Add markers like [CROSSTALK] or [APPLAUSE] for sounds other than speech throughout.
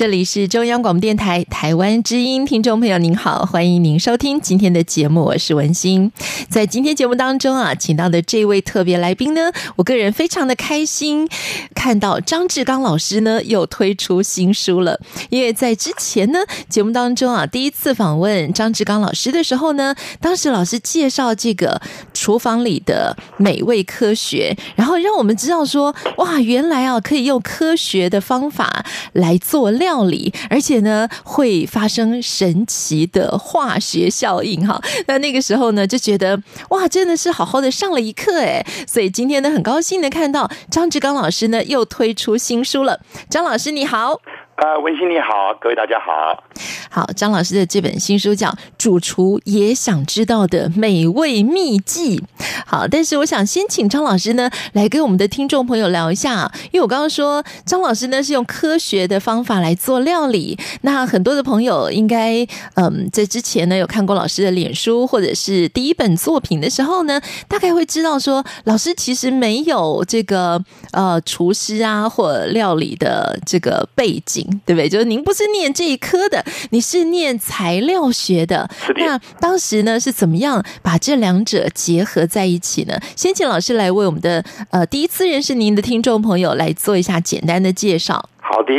这里是中央广播电台台湾之音，听众朋友您好，欢迎您收听今天的节目，我是文心。在今天节目当中啊，请到的这位特别来宾呢，我个人非常的开心，看到张志刚老师呢又推出新书了。因为在之前呢节目当中啊，第一次访问张志刚老师的时候呢，当时老师介绍这个厨房里的美味科学，然后让我们知道说，哇，原来啊可以用科学的方法来做料。理，而且呢会发生神奇的化学效应哈。那那个时候呢就觉得哇，真的是好好的上了一课哎。所以今天呢很高兴的看到张志刚老师呢又推出新书了。张老师你好。啊，文心你好，各位大家好。好，张老师的这本新书叫《主厨也想知道的美味秘技》。好，但是我想先请张老师呢来跟我们的听众朋友聊一下，因为我刚刚说张老师呢是用科学的方法来做料理。那很多的朋友应该嗯在之前呢有看过老师的脸书或者是第一本作品的时候呢，大概会知道说老师其实没有这个呃厨师啊或料理的这个背景。对不对？就是您不是念这一科的，你是念材料学的。是的。那当时呢是怎么样把这两者结合在一起呢？先请老师来为我们的呃第一次认识您的听众朋友来做一下简单的介绍。好的，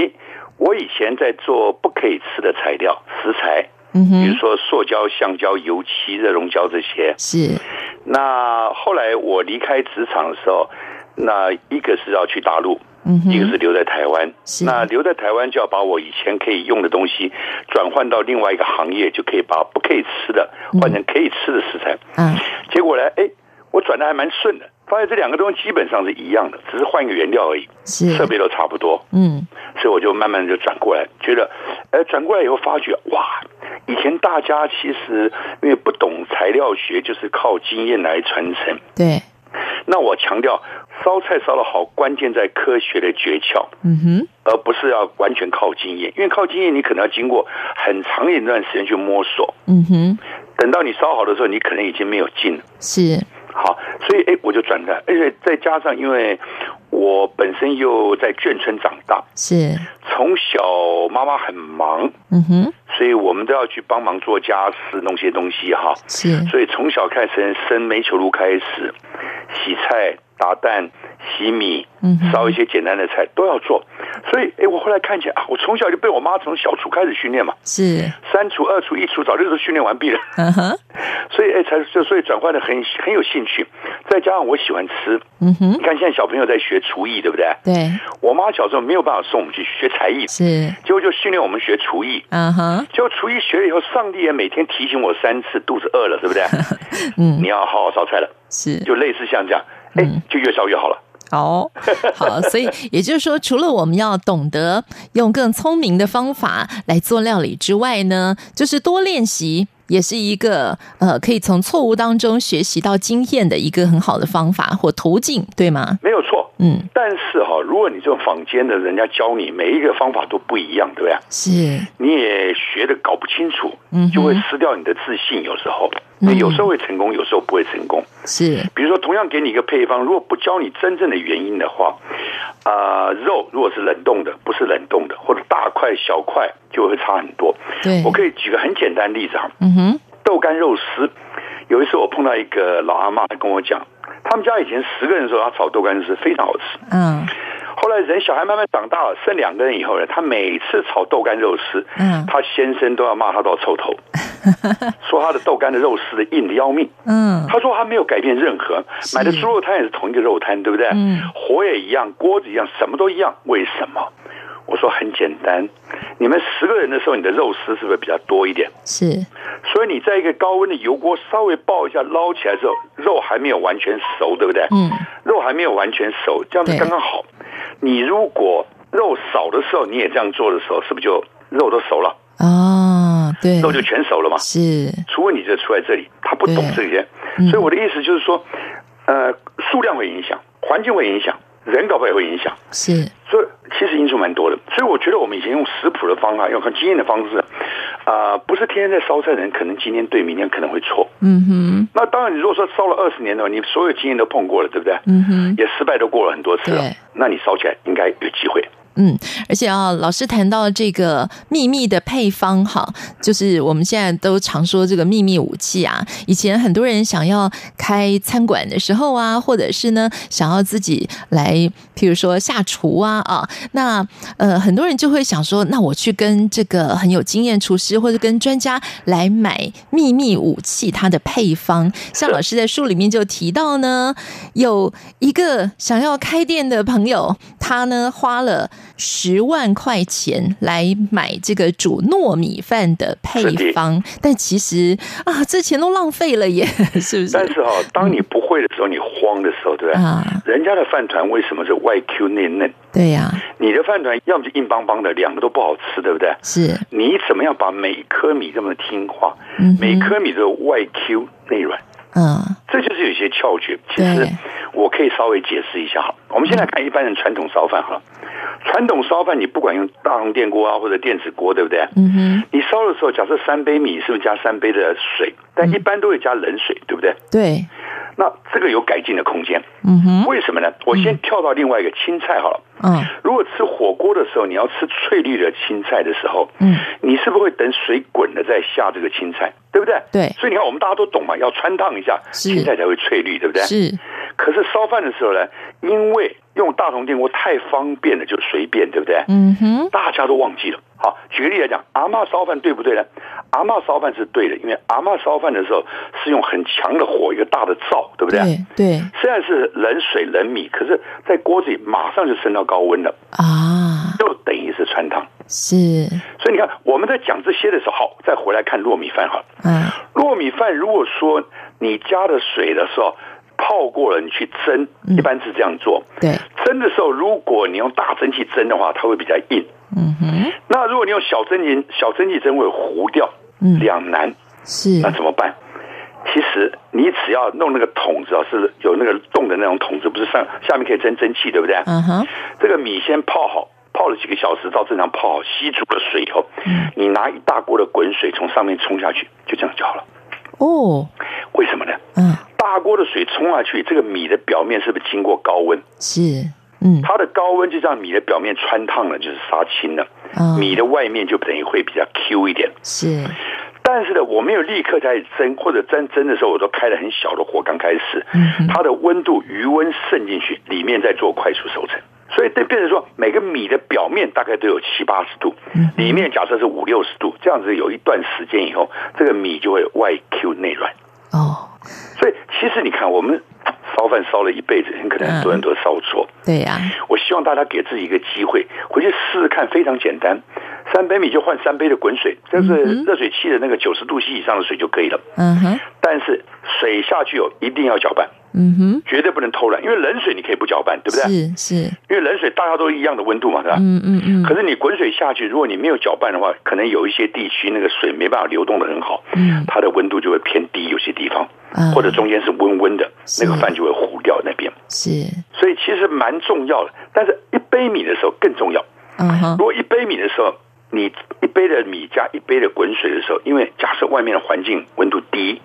我以前在做不可以吃的材料食材，嗯哼，比如说塑胶、橡胶、油漆、热熔胶这些。是。那后来我离开职场的时候，那一个是要去大陆。嗯，一个是留在台湾，那留在台湾就要把我以前可以用的东西转换到另外一个行业，就可以把不可以吃的换成可以吃的食材。嗯，结果呢，哎，我转的还蛮顺的，发现这两个东西基本上是一样的，只是换一个原料而已，是设备都差不多。嗯，所以我就慢慢就转过来，觉得，哎，转过来以后发觉，哇，以前大家其实因为不懂材料学，就是靠经验来传承。对，那我强调。烧菜烧的好，关键在科学的诀窍，嗯哼，而不是要完全靠经验，因为靠经验你可能要经过很长一段时间去摸索，嗯哼，等到你烧好的时候，你可能已经没有劲了，是，好，所以哎，我就转台，而且再加上因为我本身又在眷村长大，是，从小妈妈很忙，嗯哼，所以我们都要去帮忙做家事，弄些东西哈，是，所以从小开始生煤球炉开始洗菜。打蛋、洗米、烧一些简单的菜都要做，所以哎，我后来看见啊，我从小就被我妈从小厨开始训练嘛，是三厨、二厨、一厨，早就都训练完毕了。嗯哼，[LAUGHS] 所以哎，才就所以转换的很很有兴趣，再加上我喜欢吃。嗯哼，你看现在小朋友在学厨艺，对不对？对，我妈小时候没有办法送我们去学才艺，是，结果就训练我们学厨艺。嗯哼，结果厨艺学了以后，上帝也每天提醒我三次，肚子饿了，对不对？[LAUGHS] 嗯，你要好好烧菜了。是，就类似像这样。哎，就越烧越好了。好，[LAUGHS] 好，所以也就是说，除了我们要懂得用更聪明的方法来做料理之外呢，就是多练习，也是一个呃，可以从错误当中学习到经验的一个很好的方法或途径，对吗？没有错。嗯，但是哈，如果你这种坊间的人家教你每一个方法都不一样，对不对？是，你也学的搞不清楚，嗯，就会失掉你的自信。有时候，嗯，有时候会成功，有时候不会成功。是，比如说，同样给你一个配方，如果不教你真正的原因的话，啊，呃，肉如果是冷冻的，不是冷冻的，或者大块小块，就会差很多。对，我可以举个很简单的例子哈，嗯哼，豆干肉丝。有一次我碰到一个老阿嬷，跟我讲。他们家以前十个人的时候，他炒豆干丝非常好吃。嗯，后来人小孩慢慢长大了，生两个人以后呢，他每次炒豆干肉丝，嗯，他先生都要骂他到臭头，[LAUGHS] [LAUGHS] 说他的豆干的肉丝的硬的要命。嗯，他说他没有改变任何，买的猪肉摊也是同一个肉摊，对不对？嗯，火也一样，锅子一样，什么都一样，为什么？我说很简单，你们十个人的时候，你的肉丝是不是比较多一点？是，所以你在一个高温的油锅稍微爆一下，捞起来之后，肉还没有完全熟，对不对？嗯，肉还没有完全熟，这样子刚刚好。你如果肉少的时候你也这样做的时候，是不是就肉都熟了？哦，对，肉就全熟了嘛。是，出问题就出在这里，他不懂这些，所以我的意思就是说，呃，数量会影响，环境会影响。人搞不好也会影响，是，所以其实因素蛮多的。所以我觉得我们以前用食谱的方法，用很经验的方式，啊、呃，不是天天在烧菜的人，可能今天对，明天可能会错。嗯哼。那当然，你如果说烧了二十年的话，你所有经验都碰过了，对不对？嗯哼。也失败都过了很多次了，对那你烧起来应该有机会。嗯，而且啊，老师谈到这个秘密的配方，哈，就是我们现在都常说这个秘密武器啊。以前很多人想要开餐馆的时候啊，或者是呢想要自己来，譬如说下厨啊啊，那呃很多人就会想说，那我去跟这个很有经验厨师或者跟专家来买秘密武器，它的配方。像老师在书里面就提到呢，有一个想要开店的朋友，他呢花了。十万块钱来买这个煮糯米饭的配方，但其实啊，这钱都浪费了耶，[LAUGHS] 是不是？但是哈、哦，当你不会的时候，嗯、你慌的时候，对不对？啊，人家的饭团为什么是外 Q 内嫩？对呀、啊，你的饭团要么就硬邦邦的，两个都不好吃，对不对？是，你怎么样把每颗米这么听话？嗯，每颗米都外 Q 内软。嗯，这就是有一些窍诀。其实我可以稍微解释一下哈。我们现在看一般人传统烧饭哈，传统烧饭你不管用大红电锅啊或者电子锅，对不对？嗯哼。你烧的时候，假设三杯米，是不是加三杯的水？但一般都会加冷水，对不对？对。那这个有改进的空间。嗯哼。为什么呢？我先跳到另外一个青菜好了。嗯。如果吃火锅的时候，你要吃翠绿的青菜的时候，嗯，你是不是会等水滚了再下这个青菜？对不对？对。所以你看，我们大家都懂嘛，要穿烫一下，青菜才会翠绿，对不对？是。可是烧饭的时候呢，因为用大同电锅太方便了，就随便，对不对？嗯哼。大家都忘记了。好，举个例来讲，阿嬷烧饭对不对呢？阿嬷烧饭是对的，因为阿嬷烧饭的时候是用很强的火，一个大的灶，对不对？对。对。虽然是冷水冷米，可是在锅子里马上就升到高温了啊，就等于是穿汤。是。所以你看，我们在讲这些的时候，好，再回来看糯米饭哈。嗯。糯米饭如果说你加了水的时候。泡过了，你去蒸，一般是这样做。嗯、对，蒸的时候，如果你用大蒸汽蒸的话，它会比较硬。嗯哼。那如果你用小蒸汽，小蒸汽蒸会糊掉，嗯，两难。是。那怎么办？其实你只要弄那个桶子啊，是有那个洞的那种桶子，不是上下面可以蒸蒸汽，对不对？嗯哼。这个米先泡好，泡了几个小时，到正常泡好，吸足了水以后，嗯，你拿一大锅的滚水从上面冲下去，就这样就好了。哦。为什么呢？嗯。大锅的水冲下去，这个米的表面是不是经过高温？是，嗯，它的高温就让米的表面穿烫了，就是杀青了。哦、米的外面就等于会比较 Q 一点。是，但是呢，我没有立刻在蒸，或者蒸蒸的时候，我都开了很小的火，刚开始，嗯、它的温度余温渗进去，里面在做快速熟成，所以这变成说，每个米的表面大概都有七八十度，里面假设是五六十度，这样子有一段时间以后，这个米就会外 Q 内软。哦。所以，其实你看，我们烧饭烧了一辈子，很可能很多人都烧错。对呀，我希望大家给自己一个机会，回去试试看，非常简单。三杯米就换三杯的滚水，就是热水器的那个九十度 C 以上的水就可以了。嗯哼。但是水下去哦，一定要搅拌。嗯哼。绝对不能偷懒，因为冷水你可以不搅拌，对不对？是是。因为冷水大家都一样的温度嘛，对吧？嗯嗯嗯。可是你滚水下去，如果你没有搅拌的话，可能有一些地区那个水没办法流动的很好。嗯。它的温度就会偏低，有些地方，或者中间是温温的，那个饭就会糊掉那边。是。所以其实蛮重要的，但是一杯米的时候更重要。嗯哼。如果一杯米的时候。你一杯的米加一杯的滚水的时候，因为假设外面的环境温度低，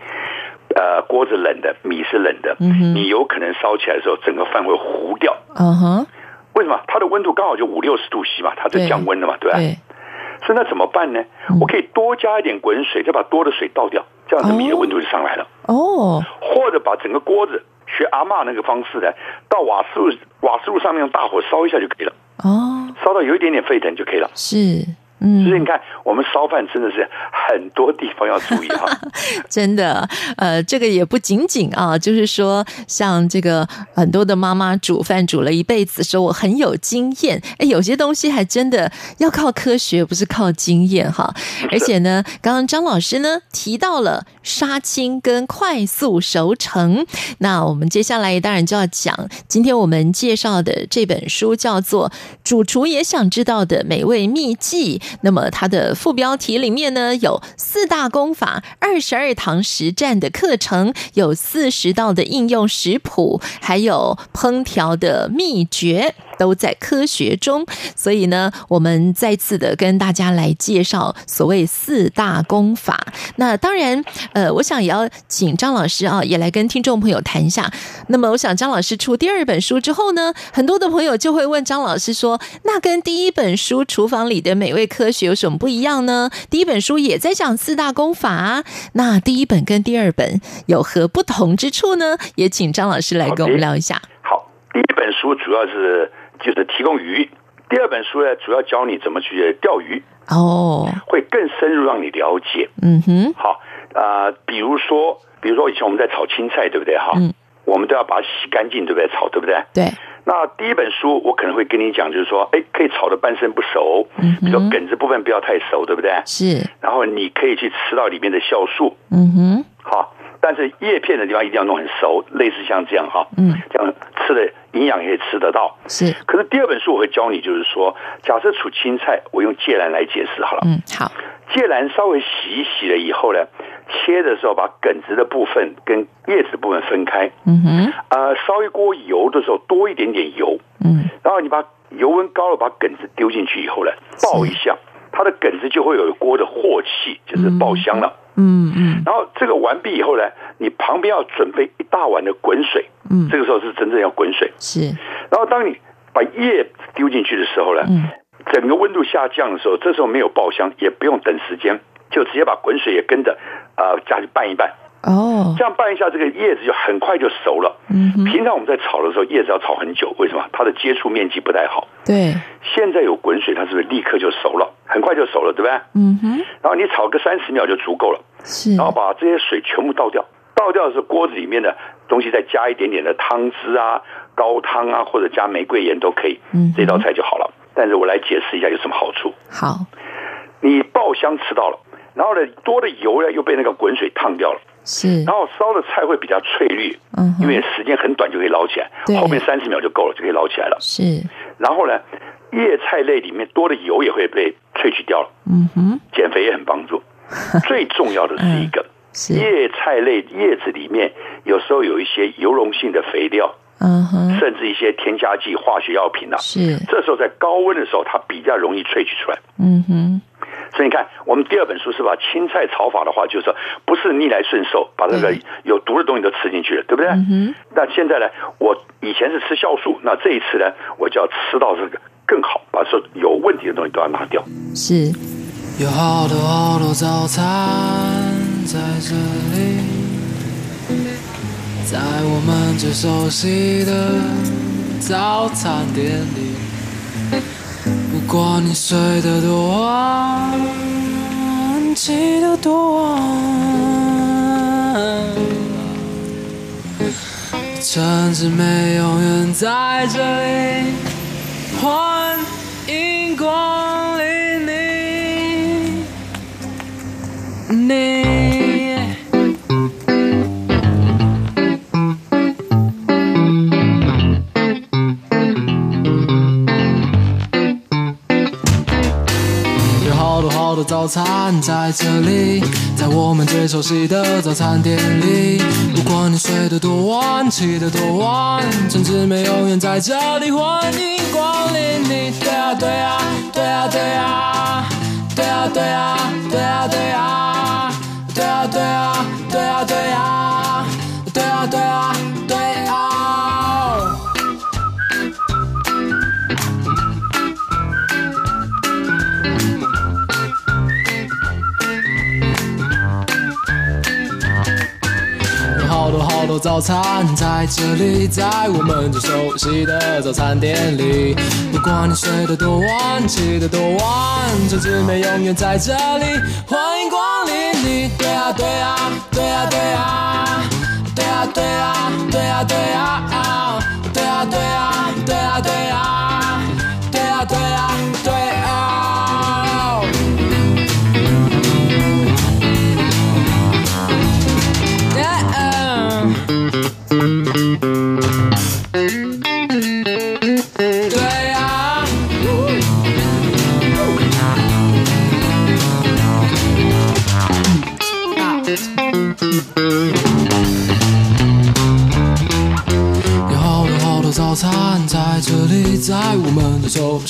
呃，锅子冷的，米是冷的，嗯、你有可能烧起来的时候，整个饭会糊掉。嗯哼，为什么？它的温度刚好就五六十度 C 嘛，它就降温了嘛，对吧？对。所以那怎么办呢？嗯、我可以多加一点滚水，再把多的水倒掉，这样子米的温度就上来了。哦。或者把整个锅子学阿嬷那个方式呢，到瓦斯炉瓦斯炉上面用大火烧一下就可以了。哦。烧到有一点点沸腾就可以了。是。嗯，所以你看，我们烧饭真的是很多地方要注意哈。[LAUGHS] 真的，呃，这个也不仅仅啊，就是说，像这个很多的妈妈煮饭煮了一辈子，说我很有经验。哎，有些东西还真的要靠科学，不是靠经验哈。[LAUGHS] 而且呢，刚刚张老师呢提到了杀青跟快速熟成，那我们接下来当然就要讲，今天我们介绍的这本书叫做《主厨也想知道的美味秘技》。那么它的副标题里面呢，有四大功法、二十二堂实战的课程，有四十道的应用食谱，还有烹调的秘诀。都在科学中，所以呢，我们再次的跟大家来介绍所谓四大功法。那当然，呃，我想也要请张老师啊，也来跟听众朋友谈一下。那么，我想张老师出第二本书之后呢，很多的朋友就会问张老师说：“那跟第一本书《厨房里的美味科学》有什么不一样呢？”第一本书也在讲四大功法啊，那第一本跟第二本有何不同之处呢？也请张老师来跟我们聊一下。好，第一本书主要是。就是提供鱼。第二本书呢，主要教你怎么去钓鱼哦，会更深入让你了解。嗯哼，好啊、呃，比如说，比如说以前我们在炒青菜，对不对？哈，嗯，我们都要把它洗干净，对不对？炒，对不对？对。那第一本书我可能会跟你讲，就是说，哎，可以炒的半生不熟，嗯，比如说梗子部分不要太熟，对不对？是。然后你可以去吃到里面的酵素。嗯哼，好。但是叶片的地方一定要弄很熟，类似像这样哈，嗯，这样吃的营养也可以吃得到。是。可是第二本书我会教你，就是说，假设储青菜，我用芥兰来解释好了。嗯，好。芥兰稍微洗一洗了以后呢，切的时候把梗子的部分跟叶子的部分分开。嗯哼。呃，烧一锅油的时候多一点点油。嗯。然后你把油温高了，把梗子丢进去以后呢，爆一下，它的梗子就会有一锅的镬气，就是爆香了。嗯嗯嗯，然后这个完毕以后呢，你旁边要准备一大碗的滚水，嗯，这个时候是真正要滚水，是。然后当你把叶丢进去的时候呢，嗯，整个温度下降的时候，这时候没有爆香，也不用等时间，就直接把滚水也跟着啊加去拌一拌。哦，这样拌一下，这个叶子就很快就熟了。嗯，平常我们在炒的时候，叶子要炒很久，为什么？它的接触面积不太好。对，现在有滚水，它是不是立刻就熟了？很快就熟了，对不对？嗯哼。然后你炒个三十秒就足够了。是。然后把这些水全部倒掉，倒掉的时候，锅子里面的东西再加一点点的汤汁啊、高汤啊，或者加玫瑰盐都可以。嗯，这道菜就好了。但是我来解释一下有什么好处。好，你爆香吃到了，然后呢，多的油呢又被那个滚水烫掉了。是，然后烧的菜会比较翠绿，嗯，因为时间很短就可以捞起来，对，后面三十秒就够了，就可以捞起来了。是，然后呢，叶菜类里面多的油也会被萃取掉了，嗯哼，减肥也很帮助。[LAUGHS] 最重要的是一个，是。叶菜类叶子里面有时候有一些油溶性的肥料，嗯哼，甚至一些添加剂、化学药品啊，是，这时候在高温的时候，它比较容易萃取出来，嗯哼。所以你看，我们第二本书是把青菜炒法的话，就是说不是逆来顺受，把那个有毒的东西都吃进去了，对不对？嗯。那现在呢，我以前是吃酵素，那这一次呢，我就要吃到这个更好，把说有问题的东西都要拿掉。是。有好多好多早餐在这里，在我们最熟悉的早餐店里。不管你睡得多晚，起得多晚，城市美永远在这里，欢迎光临你，你。的早餐在这里，在我们最熟悉的早餐店里。不管你睡得多晚，起得多晚，陈志美永远在这里，欢迎光临你。对啊对啊对啊对啊对啊对啊对啊对啊对啊对啊对啊对啊早餐在这里，在我们最熟悉的早餐店里。不管你睡得多晚，起得多晚，这姊妹永远在这里。欢迎光临你，对啊对啊对啊对啊，对啊对啊对啊对啊，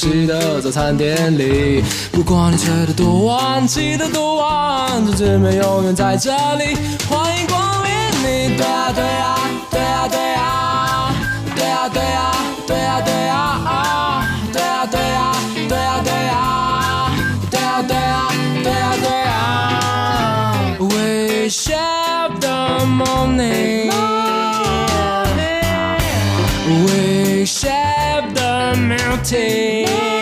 最熟悉的早餐店里。不管你睡得多晚，起得多晚，这姊妹永远在这里。欢迎光临你，对啊对啊对啊对啊，对啊对啊对啊对啊，对啊对啊对啊对啊，对啊对啊对啊对啊。We share the morning. We share mountain.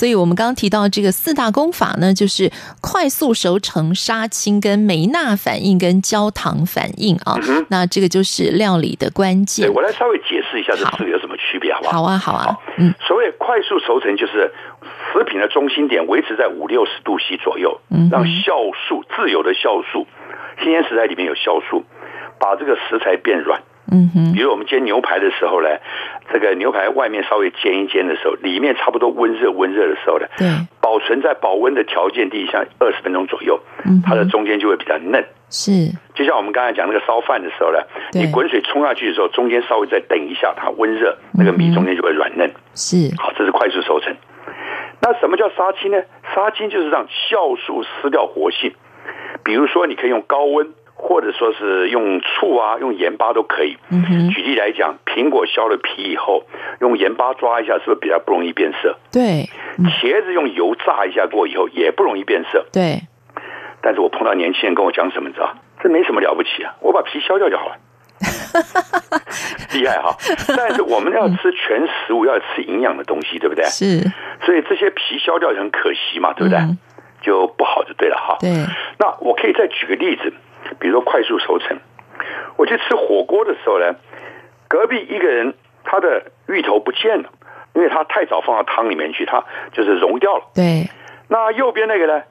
所以我们刚刚提到这个四大功法呢，就是快速熟成、杀青、跟梅纳反应、跟焦糖反应啊。嗯、那这个就是料理的关键。对，我来稍微解释一下这四个有什么区别，好不好？好啊，好啊。好嗯，所谓快速熟成，就是食品的中心点维持在五六十度 C 左右，让酵素自由的酵素，新鲜食材里面有酵素，把这个食材变软。嗯哼，比如我们煎牛排的时候呢，这个牛排外面稍微煎一煎的时候，里面差不多温热温热的时候呢，对，保存在保温的条件底下二十分钟左右，嗯，它的中间就会比较嫩。是，就像我们刚才讲那个烧饭的时候呢，你滚水冲下去的时候，中间稍微再等一下，它温热，那个米中间就会软嫩。是，好，这是快速熟成。那什么叫杀青呢？杀青就是让酵素失掉活性，比如说你可以用高温。或者说是用醋啊，用盐巴都可以。举例来讲，苹果削了皮以后，用盐巴抓一下，是不是比较不容易变色？对。茄子用油炸一下过以后，也不容易变色。对。但是我碰到年轻人跟我讲什么，你知道？这没什么了不起啊，我把皮削掉就好了。[LAUGHS] 厉害哈！但是我们要吃全食物，要吃营养的东西，对不对？是。所以这些皮削掉很可惜嘛，对不对？嗯、就不好就对了哈。对。那我可以再举个例子。比如说快速熟成，我去吃火锅的时候呢，隔壁一个人他的芋头不见了，因为他太早放到汤里面去，他就是融掉了。对。那右边那个呢，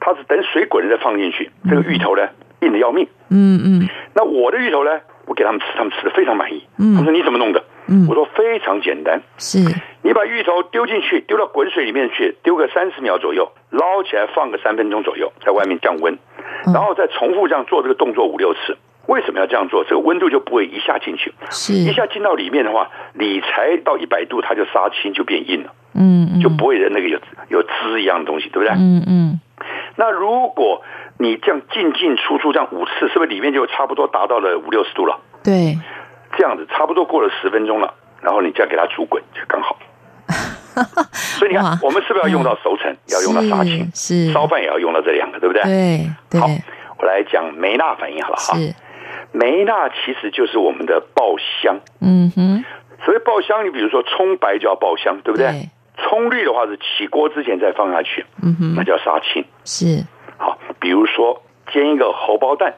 他是等水滚了再放进去，这个芋头呢硬的要命。嗯嗯。那我的芋头呢，我给他们吃，他们吃的非常满意。嗯。他说你怎么弄的？嗯。我说非常简单。是。你把芋头丢进去，丢到滚水里面去，丢个三十秒左右，捞起来放个三分钟左右，在外面降温。然后再重复这样做这个动作五六次，为什么要这样做？这个温度就不会一下进去，一下进到里面的话，你才到一百度，它就杀青就变硬了，嗯，嗯，就不会的那个有有汁一样的东西，对不对？嗯嗯。那如果你这样进进出出这样五次，是不是里面就差不多达到了五六十度了？对，这样子差不多过了十分钟了，然后你再给它煮滚就刚好。[LAUGHS] 所以你看，我们是不是要用到熟成，要用到杀青，是烧饭也要用到这两个，对不对？对，对。好，我来讲梅纳反应好了哈。梅纳其实就是我们的爆香。嗯哼。所谓爆香，你比如说葱白就要爆香，对不对？葱绿的话是起锅之前再放下去，嗯哼，那叫杀青。是。好，比如说煎一个荷包蛋，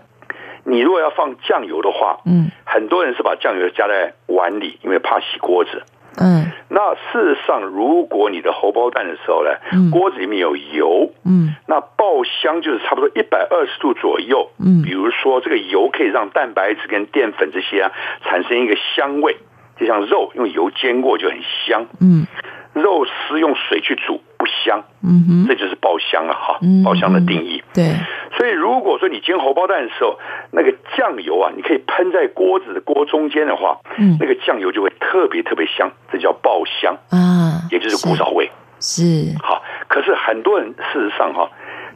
你如果要放酱油的话，嗯，很多人是把酱油加在碗里，因为怕洗锅子。嗯，那事实上，如果你的荷包蛋的时候呢，嗯、锅子里面有油，嗯，那爆香就是差不多一百二十度左右，嗯，比如说这个油可以让蛋白质跟淀粉这些啊产生一个香味，就像肉用油煎过就很香，嗯，肉丝用水去煮不香，嗯哼，这就是爆香了哈，嗯、爆香的定义，对。所以，如果说你煎荷包蛋的时候，那个酱油啊，你可以喷在锅子的锅中间的话，嗯，那个酱油就会特别特别香，这叫爆香啊，也就是古早味。是，好，可是很多人事实上哈，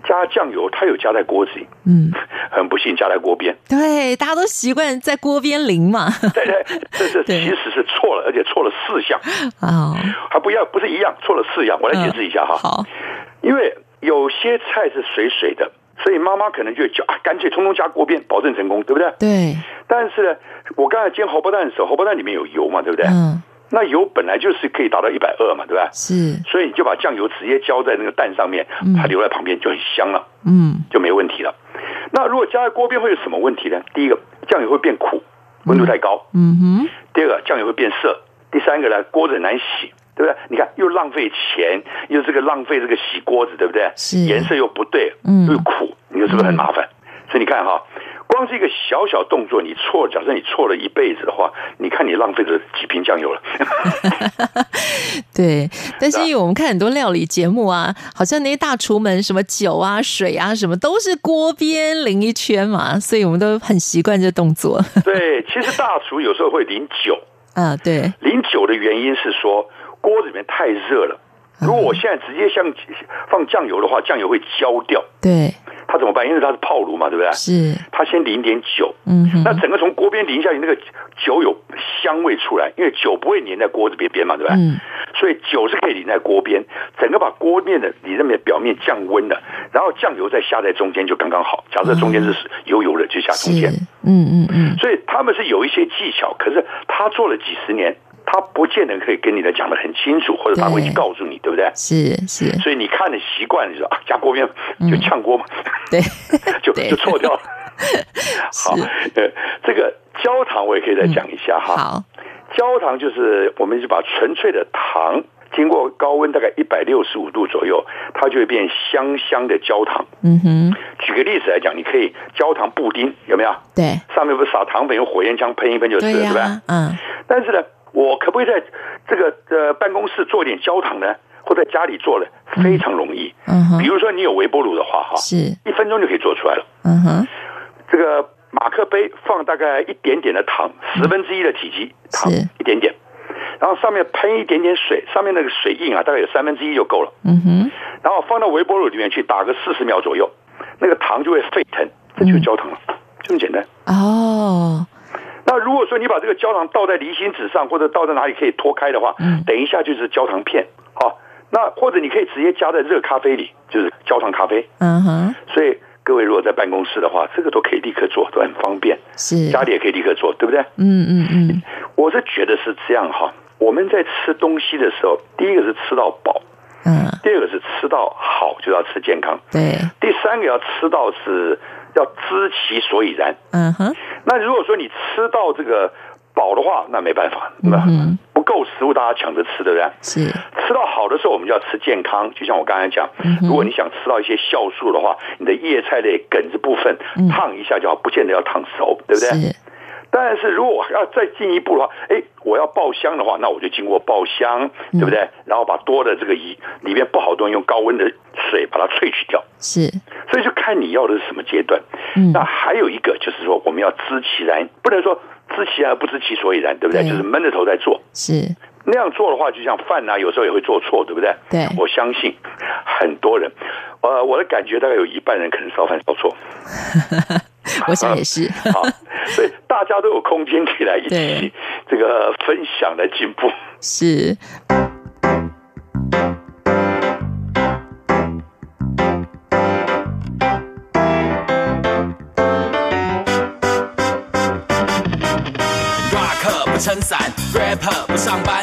加酱油它有加在锅子里，嗯，[LAUGHS] 很不幸加在锅边。对，大家都习惯在锅边淋嘛。[LAUGHS] 对对，这这 [LAUGHS] 其实是错了，而且错了四项啊，还不要，不是一样，错了四样。我来解释一下哈。好，因为有些菜是水水的。所以妈妈可能就叫啊，干脆通通加锅边，保证成功，对不对？对。但是呢，我刚才煎荷包蛋的时候，荷包蛋里面有油嘛，对不对？嗯。那油本来就是可以达到一百二嘛，对吧？是。所以你就把酱油直接浇在那个蛋上面，它留在旁边就很香了，嗯，就没问题了。那如果加在锅边会有什么问题呢？第一个，酱油会变苦，温度太高。嗯哼。第二个，酱油会变色。第三个呢，锅子很难洗。对不对？你看，又浪费钱，又这个浪费这个洗锅子，对不对？是颜色又不对，嗯，又苦，你说是不是很麻烦？嗯、所以你看哈，光是一个小小动作，你错，假设你错了一辈子的话，你看你浪费了几瓶酱油了。[LAUGHS] 对，但是因为我们看很多料理节目啊，好像那些大厨们什么酒啊、水啊什么都是锅边淋一圈嘛，所以我们都很习惯这动作。[LAUGHS] [LAUGHS] 对，其实大厨有时候会淋酒。啊，对，淋酒的原因是说。锅子里面太热了，如果我现在直接像放酱油的话，酱油会焦掉。对，它怎么办？因为它是泡炉嘛，对不对？是。它先淋点酒，嗯，那整个从锅边淋下去，那个酒有香味出来，因为酒不会粘在锅子边边嘛，对吧？嗯。所以酒是可以淋在锅边，整个把锅面的里那边表面降温的，然后酱油再下在中间就刚刚好。假设中间是油油的，就下中间。嗯嗯嗯。所以他们是有一些技巧，可是他做了几十年。他不见得可以跟你的讲的很清楚，或者他会去告诉你，对，对不对？是是。所以你看的习惯，你说啊，加锅边就炝锅嘛，嗯、[LAUGHS] 对，就就错掉了。[LAUGHS] 好，呃，这个焦糖我也可以再讲一下哈、嗯。好，焦糖就是我们就把纯粹的糖经过高温大概一百六十五度左右，它就会变香香的焦糖。嗯哼。举个例子来讲，你可以焦糖布丁有没有？对。上面不是撒糖粉，用火焰枪喷一喷就是了，对，啊、对吧？嗯。但是呢。我可不可以在这个呃办公室做一点焦糖呢？或在家里做了，非常容易。嗯哼，比如说你有微波炉的话，哈，是，一分钟就可以做出来了。嗯哼，这个马克杯放大概一点点的糖，十分之一的体积糖，一点点，然后上面喷一点点水，上面那个水印啊，大概有三分之一就够了。嗯哼，然后放到微波炉里面去打个四十秒左右，那个糖就会沸腾，这就是焦糖了，就这么简单。哦。那如果说你把这个焦糖倒在离心纸上，或者倒在哪里可以脱开的话，嗯，等一下就是焦糖片，好，那或者你可以直接加在热咖啡里，就是焦糖咖啡，嗯哼。所以各位如果在办公室的话，这个都可以立刻做，都很方便。是，家里也可以立刻做，对不对？嗯嗯嗯。我是觉得是这样哈。我们在吃东西的时候，第一个是吃到饱，嗯，第二个是吃到好，就要吃健康，对，第三个要吃到是。要知其所以然。嗯哼。那如果说你吃到这个饱的话，那没办法，对吧？嗯。不够食物，大家抢着吃，对不对？是。吃到好的时候，我们就要吃健康。就像我刚才讲，如果你想吃到一些酵素的话，你的叶菜类梗子部分烫一下就好，不见得要烫熟，对不对？是。但是如果我要再进一步的话，哎，我要爆香的话，那我就经过爆香，对不对？然后把多的这个里里面不好的东西用高温的水把它萃取掉。是。所以就看你要的是什么阶段。嗯。那还有一个就是说，我们要知其然，不能说知其然而不知其所以然，对不对？对。就是闷着头在做。是。那样做的话，就像饭啊，有时候也会做错，对不对？对。我相信很多人，呃，我的感觉大概有一半人可能烧饭烧错。[LAUGHS] [LAUGHS] 我想也是。[LAUGHS] 好，所以大家都有空间可以来一起这个分享来进步。是。Rock 不撑伞，Rapper 不上班，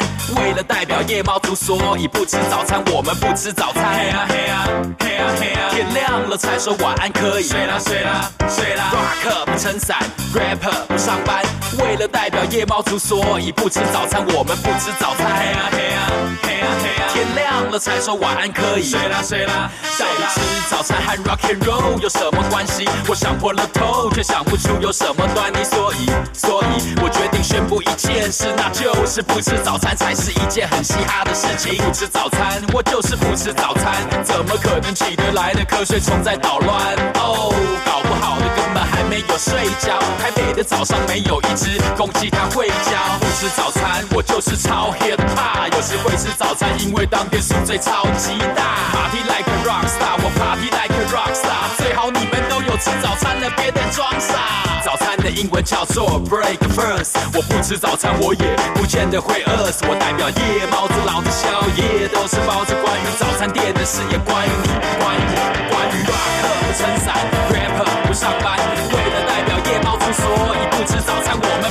代表夜猫族，所以不吃早餐。我们不吃早餐。Hey 啊 Hey 啊 Hey 啊 Hey 啊，天亮了。才说晚安可以。睡啦睡啦睡啦，Rock 不撑伞，Rapper 不上班，为了代表夜猫族，所以不吃早餐，我们不吃早餐。嘿啊嘿啊嘿啊嘿啊，天亮了才说晚安可以。睡啦睡啦，到底吃早餐和 Rock and Roll 有什么关系？我想破了头，却想不出有什么端倪，所以所以我决定宣布一件事，那就是不吃早餐才是一件很嘻哈的事情。不吃早餐，我就是不吃早餐，怎么可能起得来的瞌睡虫在捣乱？哦，搞不好的根本还没有睡觉。台北的早上没有一只公鸡它会叫。不吃早餐，我就是超 hip hop。有时会吃早餐，因为当天宿醉超级大。Party like a rock star，我 party like a rock star。最好你们都有吃早餐了，别再装傻。早餐的英文叫做 breakfast。我不吃早餐，我也不见得会饿死。我代表夜猫子，老子宵夜都是包子。关于早餐店的事，也关于你，关于我，关于 rock 不撑伞，rapper 不上班。为了代表夜猫子，所以不吃早餐，我们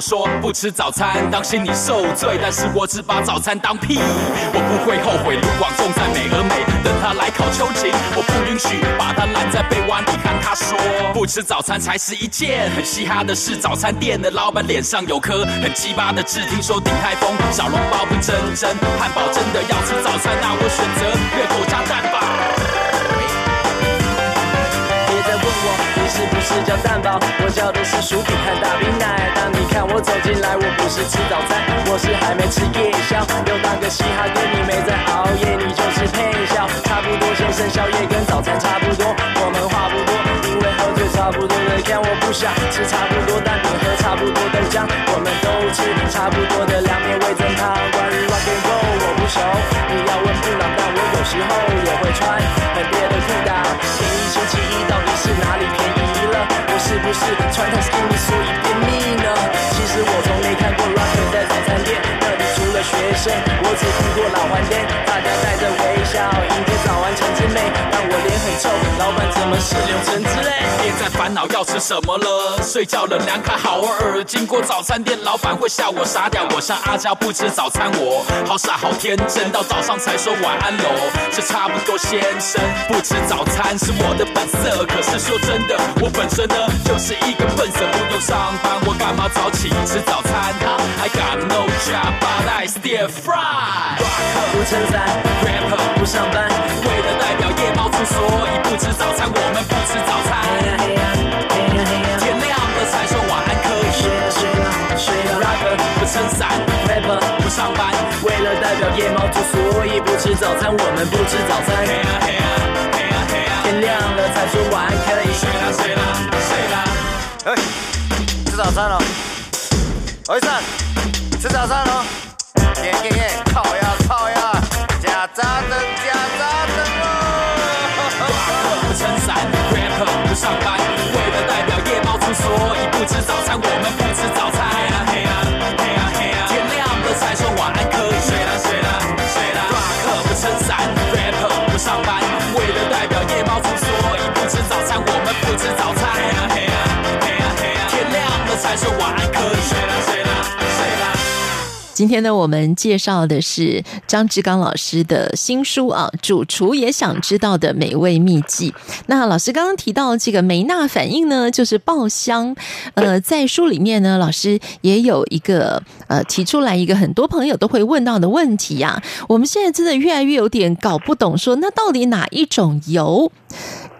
说不吃早餐，当心你受罪。但是我只把早餐当屁，我不会后悔。卢广仲在美而美，等他来考秋瑾，我不允许把他拦在被窝里，看他说不吃早餐才是一件很嘻哈的事。早餐店的老板脸上有颗很鸡巴的痣，听说鼎泰丰小笼包不真真，汉堡真的要吃早餐，那我选择热狗加蛋吧。是不是叫蛋堡，我叫的是薯饼和大冰奶。当你看我走进来，我不是吃早餐，我是还没吃夜宵。又当个嘻哈哥，你没在熬夜，你就是配笑。差不多先生，宵夜跟早餐差不多，我们话不多，因为喝醉差不多的。看我不想吃差不多蛋饼喝差不多豆浆，我们都吃差不多的凉面味增汤。关于 rock and roll 我不熟，你要问布朗，但我有时候也会穿是不是穿太 skinny 所以便秘呢？其实我从没看过 rocker 在早餐店，那里除了学生，我只听过老黄店，大家带着但我脸很臭，老板怎么是柳橙汁嘞？别再烦恼要吃什么了，睡觉了凉卡好耳。经过早餐店，老板会笑我傻屌，我像阿娇不吃早餐，我好傻好天真，到早上才说晚安喽，这差不多先生。不吃早餐是我的本色，可是说真的，我本身呢就是一个笨蛇，不用上班，我干嘛早起吃早餐？哈，I got no job but I still fry。Rock 不撑伞，Rapper 不上班，为了代表夜猫族，所以不吃早餐，我们不吃早餐。天亮了才说晚安可以。睡了睡了睡了。rapper 不撑伞，Rapper 不上班，为了代表夜猫族，所以不吃早餐，我们不吃早餐。天亮了才说晚安可以。睡了睡了睡了，哎，吃早餐了。我一上，吃早餐喽！耶耶耶，烤呀烤呀，假扎灯不吃早餐，我们今天呢，我们介绍的是张志刚老师的新书啊，《主厨也想知道的美味秘籍》。那老师刚刚提到这个梅纳反应呢，就是爆香。呃，在书里面呢，老师也有一个呃提出来一个很多朋友都会问到的问题呀。我们现在真的越来越有点搞不懂，说那到底哪一种油？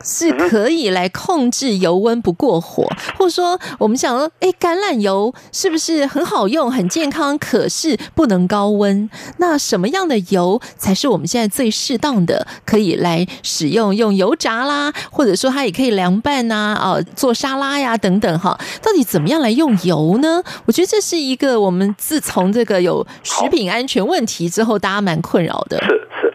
是可以来控制油温不过火，或者说我们想说，哎，橄榄油是不是很好用、很健康？可是不能高温。那什么样的油才是我们现在最适当的，可以来使用？用油炸啦，或者说它也可以凉拌呐，啊，做沙拉呀等等哈。到底怎么样来用油呢？我觉得这是一个我们自从这个有食品安全问题之后，大家蛮困扰的。是是，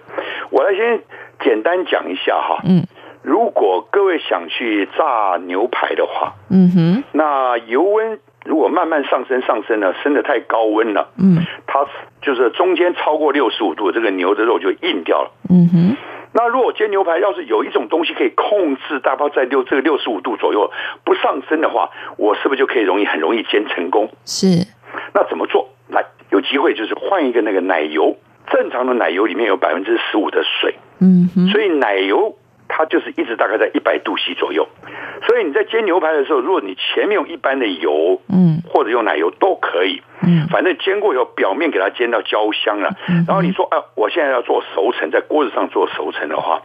我来先简单讲一下哈。嗯。如果各位想去炸牛排的话，嗯哼，那油温如果慢慢上升上升了，升得太高温了，嗯，它就是中间超过六十五度，这个牛的肉就硬掉了，嗯哼。那如果煎牛排要是有一种东西可以控制大概在六这个六十五度左右不上升的话，我是不是就可以容易很容易煎成功？是。那怎么做？来，有机会就是换一个那个奶油，正常的奶油里面有百分之十五的水，嗯哼，所以奶油它就是一直大概在一百度 C 左右。所以你在煎牛排的时候，如果你前面用一般的油，嗯，或者用奶油都可以，嗯，反正煎过以后，表面给它煎到焦香了，然后你说，哎，我现在要做熟成，在锅子上做熟成的话，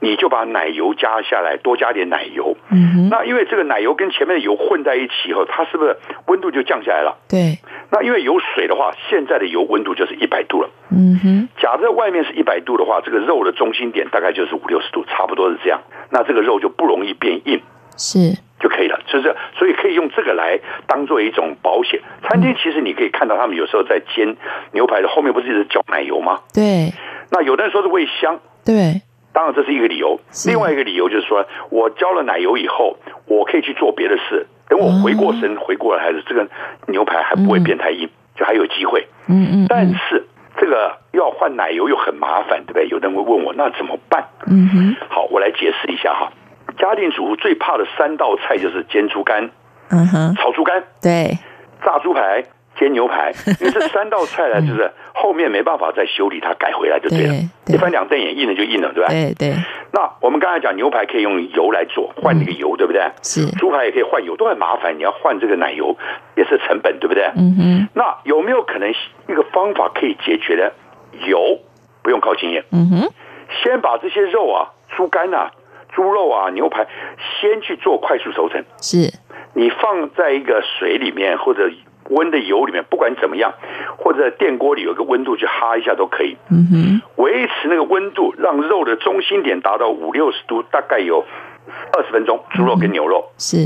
你就把奶油加下来，多加点奶油，嗯，那因为这个奶油跟前面的油混在一起以后，它是不是温度就降下来了？对。那因为有水的话，现在的油温度就是一百度了，嗯哼。假设外面是一百度的话，这个肉的中心点大概就是五六十度，差不多是这样，那这个肉就不容易变硬。是就可以了，就是所以可以用这个来当做一种保险。餐厅其实你可以看到，他们有时候在煎牛排的后面不是一直浇奶油吗？对。那有的人说是为香，对，当然这是一个理由。另外一个理由就是说，我浇了奶油以后，我可以去做别的事。等我回过神、回过来，还是这个牛排还不会变太硬，就还有机会。嗯嗯。但是这个要换奶油又很麻烦，对不对？有人会问我，那怎么办？嗯哼。好，我来解释一下哈。家庭主妇最怕的三道菜就是煎猪肝，嗯哼，炒猪肝，对，炸猪排，煎牛排，[LAUGHS] 因为这三道菜呢，就是后面没办法再修理它，改回来就对了。一翻两瞪眼，硬了就硬了，对吧？对对。那我们刚才讲牛排可以用油来做，换那个油，对不对？是。猪排也可以换油，都很麻烦，你要换这个奶油也是成本，对不对？嗯哼。那有没有可能一个方法可以解决的？油不用靠经验，嗯哼，先把这些肉啊，猪肝啊。猪肉啊，牛排，先去做快速熟成。是，你放在一个水里面，或者温的油里面，不管怎么样，或者电锅里有个温度去哈一下都可以。嗯哼，维持那个温度，让肉的中心点达到五六十度，大概有二十分钟。猪肉跟牛肉、嗯、是。